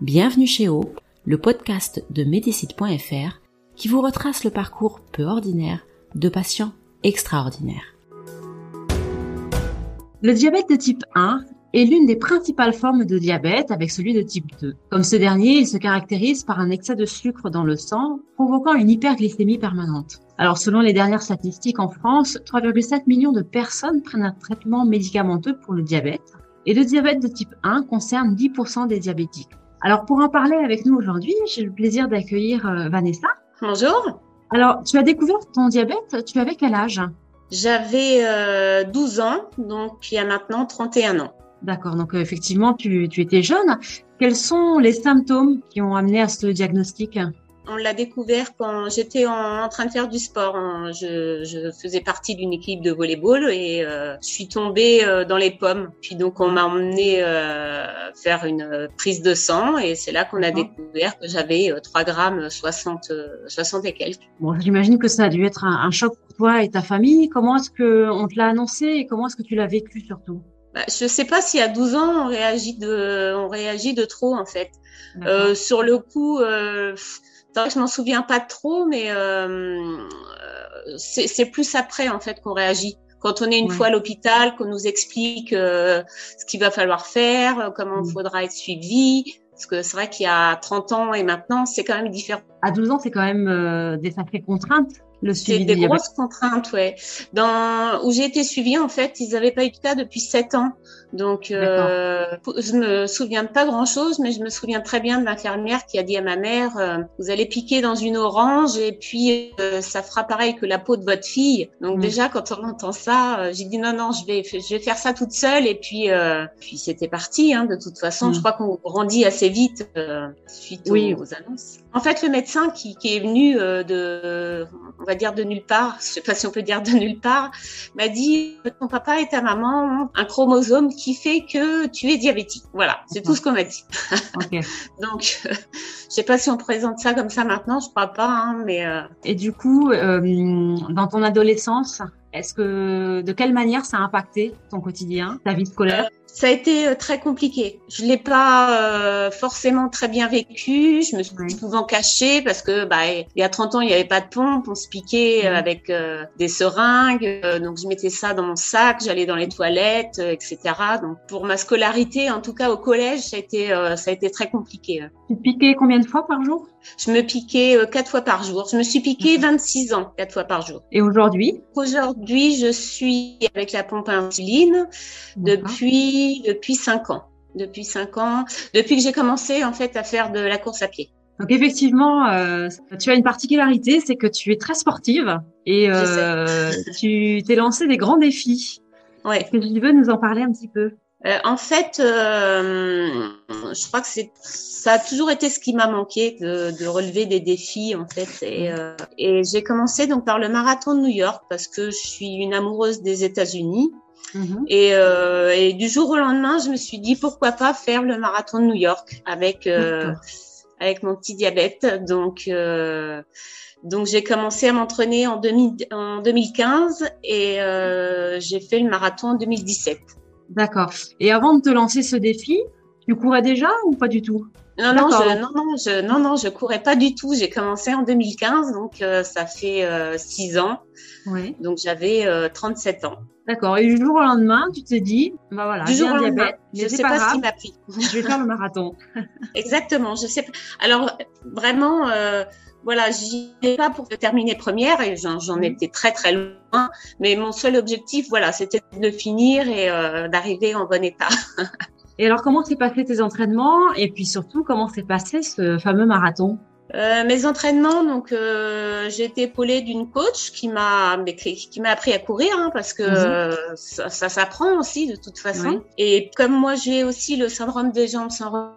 Bienvenue chez O, le podcast de Médicite.fr qui vous retrace le parcours peu ordinaire de patients extraordinaires. Le diabète de type 1 est l'une des principales formes de diabète avec celui de type 2. Comme ce dernier, il se caractérise par un excès de sucre dans le sang, provoquant une hyperglycémie permanente. Alors, selon les dernières statistiques en France, 3,7 millions de personnes prennent un traitement médicamenteux pour le diabète. Et le diabète de type 1 concerne 10% des diabétiques. Alors, pour en parler avec nous aujourd'hui, j'ai le plaisir d'accueillir euh, Vanessa. Bonjour. Alors, tu as découvert ton diabète, tu avais quel âge? J'avais euh, 12 ans, donc il y a maintenant 31 ans. D'accord, donc euh, effectivement, tu, tu étais jeune. Quels sont les symptômes qui ont amené à ce diagnostic? On l'a découvert quand j'étais en, train de faire du sport. Je, je faisais partie d'une équipe de volleyball et euh, je suis tombée euh, dans les pommes. Puis donc on m'a emmené euh, faire une prise de sang et c'est là qu'on a découvert que j'avais 3 grammes 60, 60 et quelques. Bon, j'imagine que ça a dû être un, un, choc pour toi et ta famille. Comment est-ce que on te l'a annoncé et comment est-ce que tu l'as vécu surtout? Bah, je sais pas si à 12 ans on réagit de, on réagit de trop en fait. Euh, sur le coup, euh, je m'en souviens pas trop, mais euh, c'est plus après en fait qu'on réagit. Quand on est une fois à l'hôpital, qu'on nous explique euh, ce qu'il va falloir faire, comment il mm. faudra être suivi, parce que c'est vrai qu'il y a 30 ans et maintenant, c'est quand même différent. À 12 ans, c'est quand même euh, des sacrées contraintes c'est des grosses contraintes, ouais. Dans où j'ai été suivie, en fait, ils n'avaient pas eu de cas depuis sept ans. Donc, euh, je me souviens pas grand-chose, mais je me souviens très bien de l'infirmière qui a dit à ma mère euh, "Vous allez piquer dans une orange et puis euh, ça fera pareil que la peau de votre fille." Donc mm. déjà, quand on entend ça, euh, j'ai dit "Non, non, je vais, je vais faire ça toute seule." Et puis, puis c'était parti. Hein, de toute façon, je mm. crois qu'on grandit assez vite suite aux, aux, annonces. En fait, le médecin qui, qui est venu de, on va dire de nulle part, je sais pas si on peut dire de nulle part, m'a dit ton papa et ta maman ont un chromosome qui fait que tu es diabétique. Voilà, c'est tout ce qu'on m'a dit. Donc, euh, je sais pas si on présente ça comme ça maintenant, je crois pas, hein, mais. Euh... Et du coup, euh, dans ton adolescence, est-ce que de quelle manière ça a impacté ton quotidien, ta vie scolaire? Euh, ça a été euh, très compliqué. Je l'ai pas euh, forcément très bien vécu. Je me suis souvent cachée parce que bah, il y a 30 ans, il n'y avait pas de pompe. On se piquait avec des seringues. donc, je mettais ça dans mon sac. J'allais dans les toilettes, etc. Donc, pour ma scolarité, en tout cas au collège, ça a été, ça a été très compliqué. Tu te piquais combien de fois par jour? Je me piquais quatre fois par jour. Je me suis piqué 26 ans, quatre fois par jour. Et aujourd'hui? Aujourd'hui, je suis avec la pompe à insuline depuis depuis cinq ans. Depuis cinq ans, depuis que j'ai commencé en fait à faire de la course à pied. Donc effectivement, euh, tu as une particularité, c'est que tu es très sportive et euh, tu t'es lancé des grands défis. Ouais. Est-ce que tu veux nous en parler un petit peu? Euh, En fait, euh, je crois que c'est ça a toujours été ce qui m'a manqué de, de, relever des défis en fait. Et, mmh. euh, et j'ai commencé donc par le marathon de New York parce que je suis une amoureuse des États-Unis. Mhm. Et, euh, et, du jour au lendemain, je me suis dit pourquoi pas faire le marathon de New York avec euh, avec mon petit diabète. Donc euh, donc j'ai commencé à m'entraîner en, en 2015 et euh, j'ai fait le marathon en 2017. D'accord. Et avant de te lancer ce défi, tu courais déjà ou pas du tout? Non non, je, non, non, je, non, non, je courais pas du tout. J'ai commencé en 2015, donc euh, ça fait euh, six ans. Oui. Donc j'avais 37 ans. D'accord. Et du jour au lendemain, tu te dis, bah voilà, du jour au lendemain, je sais pas, ce qui m'a pris. je vais faire le marathon. Exactement. Je sais pas. Alors vraiment, euh, voilà, j'y ai pas pour terminer première et j'en mhm. étais très très loin. Mais mon seul objectif, voilà, c'était de finir et euh, d'arriver en bon état. et alors, comment s'est passé tes entraînements et puis surtout, comment s'est passé ce fameux marathon? Euh, mes entraînements, donc euh, j'ai été épaulée d'une coach qui m'a qui m'a appris à courir hein, parce que mhm. ça, ça s'apprend aussi de toute façon. Et comme moi j'ai aussi le syndrome des jambes sans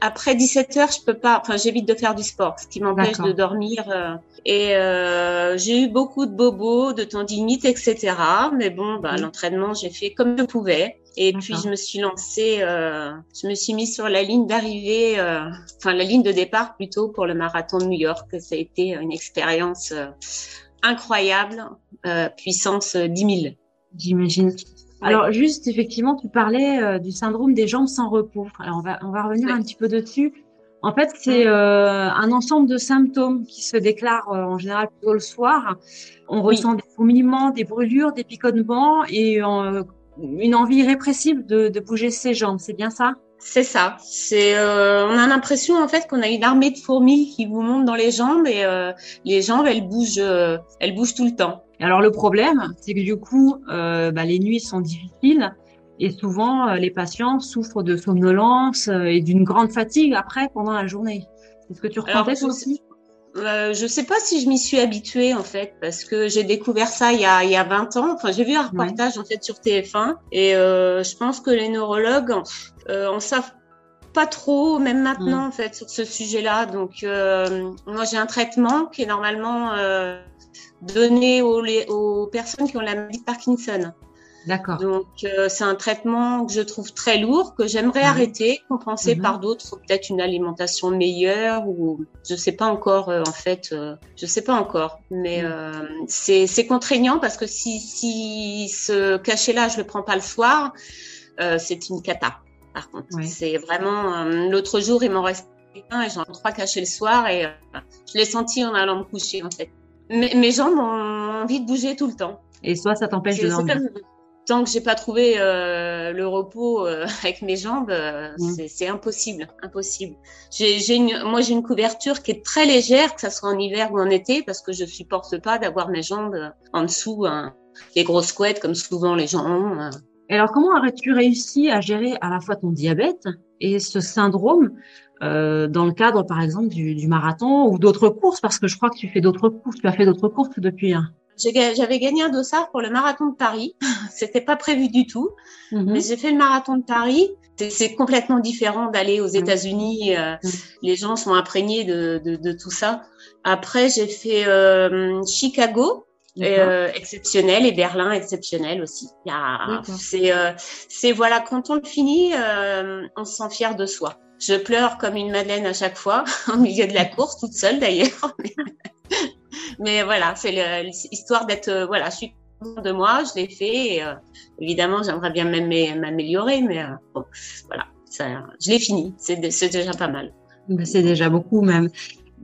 après 17 heures, je peux pas. Enfin, j'évite de faire du sport, ce qui m'empêche de dormir. Euh, et euh, j'ai eu beaucoup de bobos, de tendinites, etc. Mais bon, bah, l'entraînement, j'ai fait comme je pouvais. Et puis je me suis lancée, euh, je me suis mise sur la ligne d'arrivée, euh, enfin la ligne de départ plutôt pour le marathon de New York. Ça a été une expérience euh, incroyable, euh, puissance 10 000. J'imagine. Alors juste effectivement, tu parlais euh, du syndrome des jambes sans repos. Alors on va on va revenir un petit peu dessus. En fait, c'est euh, un ensemble de symptômes qui se déclarent euh, en général plutôt le soir. On ressent des fourmillements, des brûlures, des picotements et une envie irrépressible de, de bouger ses jambes. C'est bien ça? C'est ça. C'est, euh, on a l'impression en fait qu'on a une armée de fourmis qui vous montent dans les jambes et euh, les jambes elles bougent, euh, elles bougent tout le temps. Alors le problème, c'est que du coup, bah, les nuits sont difficiles et souvent les patients souffrent de somnolence et d'une grande fatigue après pendant la journée. C'est ce que tu ressentais aussi? Euh, je sais pas si je m'y suis habituée en fait parce que j'ai découvert ça il y a il y a 20 ans. Enfin, j'ai vu un reportage en fait sur TF1 et euh, je pense que les neurologues euh, en savent pas trop même maintenant en fait sur ce sujet-là. Donc euh, moi j'ai un traitement qui est normalement euh, donné aux, aux personnes qui ont la maladie de Parkinson. D'accord. Donc euh, c'est un traitement que je trouve très lourd, que j'aimerais arrêter, compenser mhm. par d'autres, peut-être une alimentation meilleure ou je sais pas encore euh, en fait, euh, je sais pas encore, mais mhm. c'est c'est contraignant parce que si si ce cachet-là je le prends pas le soir, c'est une cata. Par contre, c'est vraiment l'autre jour il m'en reste un et j'en ai trois cachets le soir et je l'ai senti en allant me coucher en fait. Mes, mes jambes ont envie de bouger tout le temps. Et soit ça t'empêche de dormir tant que j'ai pas trouvé euh, le repos euh, avec mes jambes, euh, mm. c'est impossible, impossible. J'ai une, moi j'ai une couverture qui est très légère, que ça soit en hiver ou en été, parce que je supporte pas d'avoir mes jambes en dessous, hein, les grosses couettes comme souvent les gens ont. Hein. Et alors comment aurais-tu réussi à gérer à la fois ton diabète et ce syndrome dans le cadre par exemple du, du marathon ou d'autres courses, parce que je crois que tu fais d'autres courses, tu as fait d'autres courses depuis. Hein. J'avais gagné un dossard pour le marathon de Paris. C'était pas prévu du tout, mhm. mais j'ai fait le marathon de Paris. C'est complètement différent d'aller aux. États-Unis. Euh. Les gens sont imprégnés de, de, de tout ça. Après, j'ai fait euh, Chicago, euh, exceptionnel, et Berlin exceptionnel aussi. C'est euh, c'est voilà quand on le finit, on se sent fier de soi. Je pleure comme une madeleine à chaque fois, au milieu de la course, toute seule d'ailleurs. Mais voilà, c'est l'histoire d'être, euh, voilà, je suis de moi, je l'ai fait. Et, euh, évidemment, j'aimerais bien m'améliorer, mais euh, bon, voilà, ça, je l'ai fini. C'est déjà pas mal. Ben, c'est déjà beaucoup même.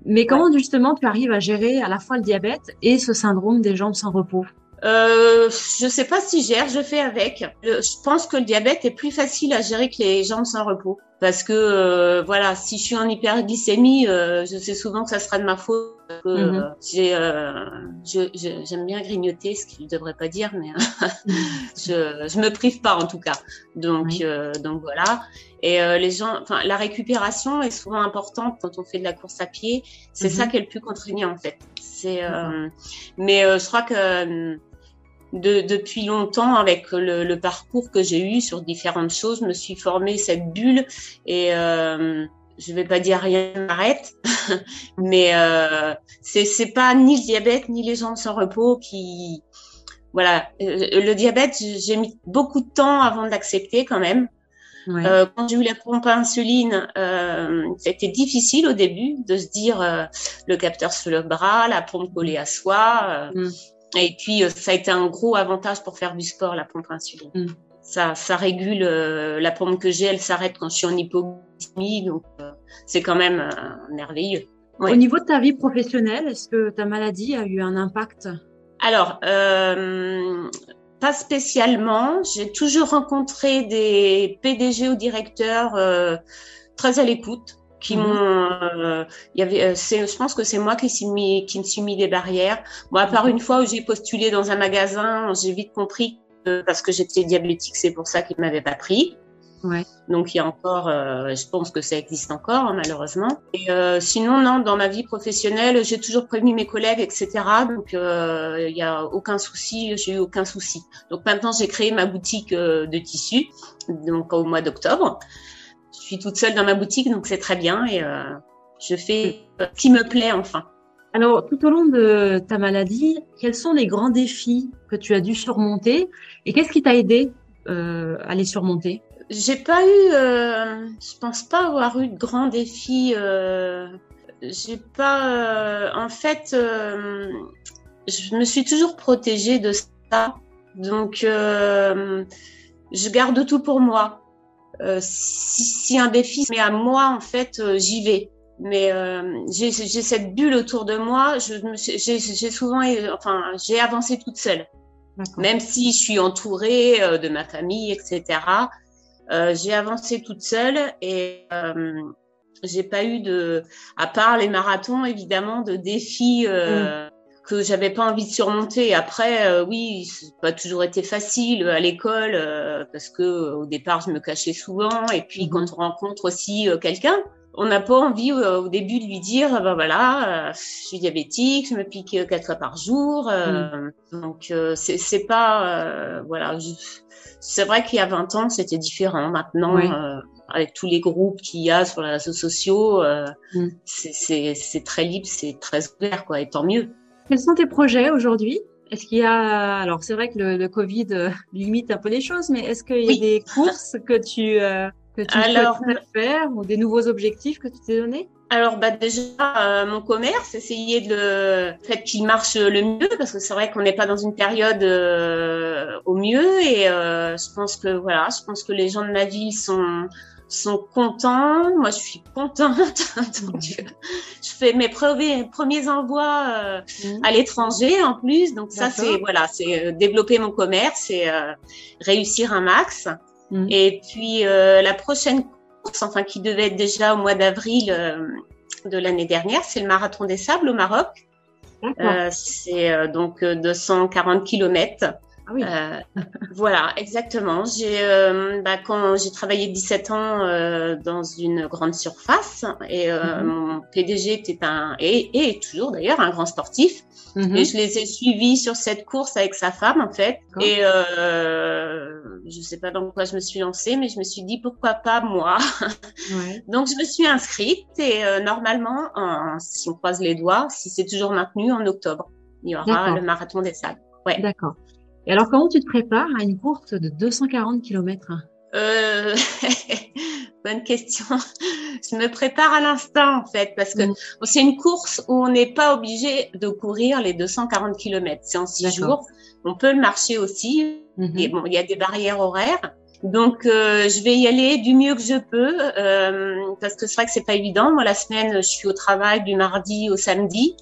Mais comment justement tu arrives à gérer à la fois le diabète et ce syndrome des jambes sans repos? Euh, je sais pas si gère, je fais avec. Je pense que le diabète est plus facile à gérer que les jambes sans repos. Parce que euh, voilà, si je suis en hyperglycémie, euh, je sais souvent que ça sera de ma faute. Mhm. j'ai, euh, j'aime bien grignoter, ce qu'il ne devrait pas dire, mais je, je me prive pas en tout cas. Donc, donc voilà. Et les gens, enfin, la récupération est souvent importante quand on fait de la course à pied. C'est ça mhm. qui est le plus contraignant en fait. C'est, mais je crois que de, depuis longtemps avec le, le parcours que j'ai eu sur différentes choses, me suis formée cette bulle et euh, je vais pas dire rien m'arrête, mais euh, c'est c'est pas ni le diabète ni les jambes sans repos qui voilà euh, le diabète j'ai mis beaucoup de temps avant d'accepter quand même. Euh, quand j'ai eu la pompe à insuline, euh, c'était difficile au début de se dire euh, le capteur sur le bras, la pompe collée à soi. Euh, mm. Et puis, euh, ça a été un gros avantage pour faire du sport, la pompe insuline. Mm. Ça, ça régule euh, la pompe que j'ai, elle s'arrête quand je suis en hypoglycémie, donc euh, c'est quand même merveilleux. Au niveau de ta vie professionnelle, est-ce que ta maladie a eu un impact? Alors, pas spécialement. J'ai toujours rencontré des PDG ou directeurs très à l'écoute qui mhm. m'ont euh, il y avait euh, c'est je pense que c'est moi qui suis mis qui me suis mis des barrières moi à part mhm. une fois où j'ai postulé dans un magasin j'ai vite compris que parce que j'étais diabétique c'est pour ça qu'ils m'avaient pas pris ouais. donc il y a encore euh, je pense que ça existe encore hein, malheureusement et euh, sinon non dans ma vie professionnelle j'ai toujours prévenu mes collègues etc donc il y a aucun souci j'ai eu aucun souci donc maintenant j'ai créé ma boutique de tissus donc au mois d'octobre je suis toute seule dans ma boutique, donc c'est très bien et je fais ce qui me plaît enfin. Alors, tout au long de ta maladie, quels sont les grands défis que tu as dû surmonter et qu'est-ce qui t'a aidé à les surmonter? J'ai pas eu, euh, je pense pas avoir eu de grands défis. Euh, j'ai pas, euh, en fait, euh, je me suis toujours protégée de ça. Donc, euh, je garde tout pour moi. Si, si, un défi mais à moi, en fait, j'y vais. Mais j'ai cette bulle autour de moi. J'ai souvent, enfin, j'ai avancé toute seule. Même si je suis entourée de ma famille, etc. Euh, j'ai avancé toute seule et euh, j'ai pas eu de, à part les marathons évidemment, de défis euh, mm. Que j'avais pas envie de surmonter. Après, euh, oui, c'est pas toujours été facile à l'école euh, parce que au départ je me cachais souvent et puis quand on rencontre aussi quelqu'un, on n'a pas envie au début de lui dire ben voilà, je suis diabétique, je me pique quatre fois par jour, mm. donc c'est c'est pas voilà. Je, c'est vrai qu'il y a 20 ans, c'était différent. Maintenant, euh, avec tous les groupes qu'il y a sur les réseaux sociaux, euh, mm. c'est très libre, c'est très ouvert, quoi, et tant mieux. Quels sont tes projets aujourd'hui? Est-ce qu'il y a, alors c'est vrai que le, le Covid euh, limite un peu les choses, mais est-ce qu'il y a des courses que tu euh, que tu alors, faire ou des nouveaux objectifs que tu t'es donné alors bah déjà euh, mon commerce, essayer de le fait qu'il marche le mieux parce que c'est vrai qu'on n'est pas dans une période euh, au mieux et euh, je pense que voilà, je pense que les gens de ma ville sont sont contents, moi je suis contente donc je fais mes premiers premiers envois mmh. à l'étranger en plus donc ça c'est voilà, c'est développer mon commerce et réussir un max. Mmh. Et puis la prochaine enfin qui devait être déjà au mois d'avril euh, de l'année dernière, c'est le marathon des sables au Maroc. Euh, c'est euh, donc 240 kilomètres. Ah oui. Euh, voilà, exactement. J'ai bah, quand j'ai travaillé 17 ans euh, dans une grande surface et euh, mhm. mon PDG était un et, et toujours d'ailleurs un grand sportif. Mhm. Et je les ai suivis sur cette course avec sa femme en fait. Et euh, je sais pas dans quoi je me suis lancée, mais je me suis dit pourquoi pas moi. Ouais. Donc je me suis inscrite et normalement, si on croise les doigts, si c'est toujours maintenu en octobre, il y aura le marathon des sables. Ouais. D'accord. Et alors, comment tu te prépares à une course de 240 km euh... Bonne question. Je me prépare à l'instant en fait parce que mm. c'est une course où on n'est pas obligé de courir les 240 km. C'est en six jours. On peut le marcher aussi. Mm-hmm. Et bon, il y a des barrières horaires. Donc, euh, je vais y aller du mieux que je peux euh, parce que c'est vrai que c'est pas évident. Moi, la semaine, je suis au travail du mardi au samedi.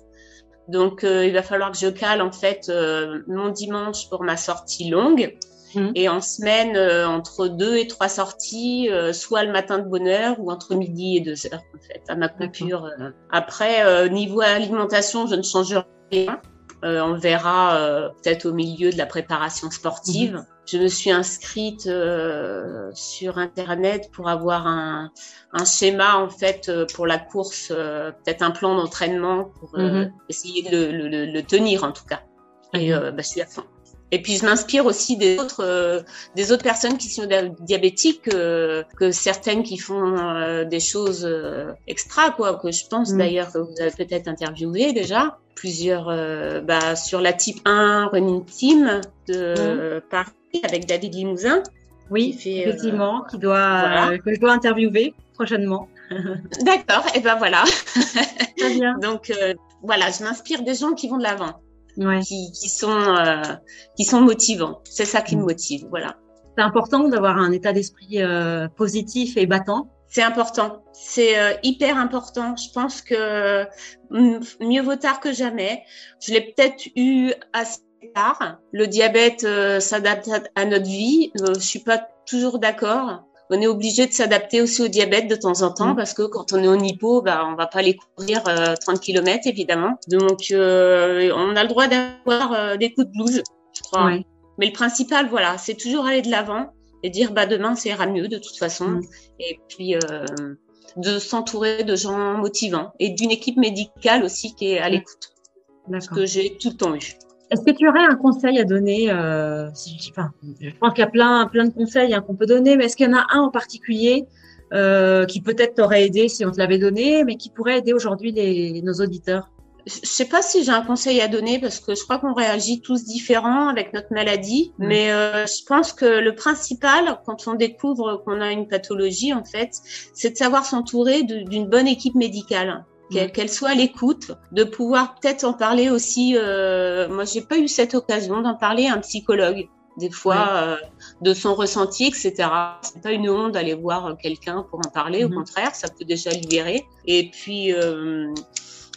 Donc, euh, il va falloir que je cale en fait euh, mon dimanche pour ma sortie longue. Mmh. Et en semaine, euh, entre deux et trois sorties, soit le matin de bonne heure ou entre midi et deux heures, en fait, à ma coupure. Après, niveau alimentation, je ne change rien. On verra peut-être au milieu de la préparation sportive. Mmh je me suis inscrite euh, sur internet pour avoir un, un, schéma en fait euh, pour la course, euh, peut-être un plan d'entraînement pour mhm. essayer de le, le, le, tenir en tout cas. Et bah, je suis à fond. Et puis je m'inspire aussi des autres euh, des autres personnes qui sont diabétiques euh, que certaines qui font euh, des choses extra quoi que je pense mm. d'ailleurs que vous avez peut-être interviewé déjà plusieurs bah, sur la type 1 running team de mm. Paris avec David Limousin. Oui, fait, effectivement, qui doit que je dois interviewer prochainement. D'accord, et ben voilà. Très bien. Donc voilà, je m'inspire des gens qui vont de l'avant ouais. qui, qui, sont euh, qui sont motivants. C'est ça qui me mm. motive. Voilà. C'est important d'avoir un état d'esprit euh, positif et battant. C'est important. C'est euh, hyper important. Je pense que mieux vaut tard que jamais. Je l'ai peut-être eu assez tard. Le diabète s'adapte à, notre vie. je suis pas toujours d'accord on est obligé de s'adapter aussi au diabète de temps en temps mm. parce que quand on est en hypo, bah, on va pas aller courir 30 euh, km évidemment. Donc euh, on a le droit d'avoir euh, des coups de blues, je crois. Mais le principal, voilà, c'est toujours aller de l'avant et dire bah demain ça ira mieux de toute façon. Mm. Et puis de s'entourer de gens motivants et d'une équipe médicale aussi qui est à l'écoute. Ce que j'ai tout le temps eu. Est-ce que tu aurais un conseil à donner euh, si, enfin, Je pense qu'il y a plein, plein de conseils hein, qu'on peut donner, mais est-ce qu'il y en a un en particulier euh, qui peut-être t'aurait aidé si on te l'avait donné, mais qui pourrait aider aujourd'hui les, nos auditeurs? Je sais pas si j'ai un conseil à donner parce que je crois qu'on réagit tous différents avec notre maladie, mais euh, je pense que le principal quand on découvre qu'on a une pathologie en fait, c'est de savoir s'entourer d'une bonne équipe médicale. Mm. Qu'elle soit à l'écoute, de pouvoir peut-être en parler aussi. Euh, moi, j'ai pas eu cette occasion d'en parler à un psychologue des fois euh, de son ressenti, etc. C'est pas une honte d'aller voir quelqu'un pour en parler. Au mm-hmm. contraire, ça peut déjà libérer. Et puis, euh,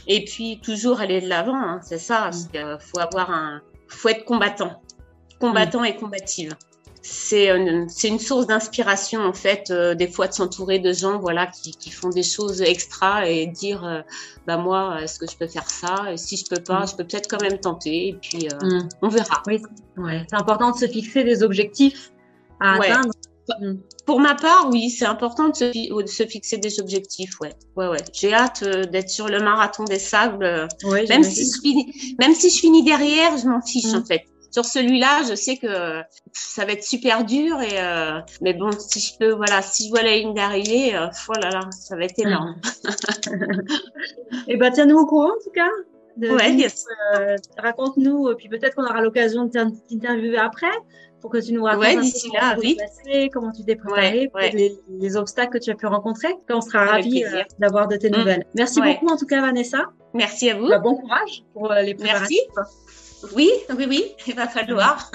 et puis toujours aller de l'avant, hein, c'est ça. Parce mm. faut avoir un, faut être combattant, combattant et combative. C'est une, une source d'inspiration en fait, euh, des fois de s'entourer de gens, voilà, qui, qui font des choses extra et dire, euh, bah moi, est-ce que je peux faire ça? Et si je peux pas, mm. je peux peut-être quand même tenter. Et puis euh, mm. on verra. Oui, ouais. c'est important de se fixer des objectifs à atteindre. Pour ma part, oui, c'est important de se, fixer des objectifs. Ouais, ouais, ouais. J'ai hâte euh, d'être sur le marathon des sables. Euh, même si je finis, même si je finis derrière, je m'en fiche mm. en fait. Sur celui-là, je sais que ça va être super dur et euh, mais bon, si je peux, voilà, si je vois la ligne d'arrivée, oh là là, ça va être mm. énorme. et eh ben, tiens-nous au courant en tout cas. ouais, yes. Raconte-nous, puis peut-être qu'on aura l'occasion de t'interviewer après pour que tu nous racontes ouais, d'ici là, oui. Passé, comment tu t'es préparé, Les, obstacles que tu as pu rencontrer. On sera ravis euh, d'avoir de tes mm. nouvelles. Merci beaucoup en tout cas Vanessa. Merci à vous. Bah, bon courage pour euh, les préparatifs. Merci. Oui, oui, oui, il va falloir.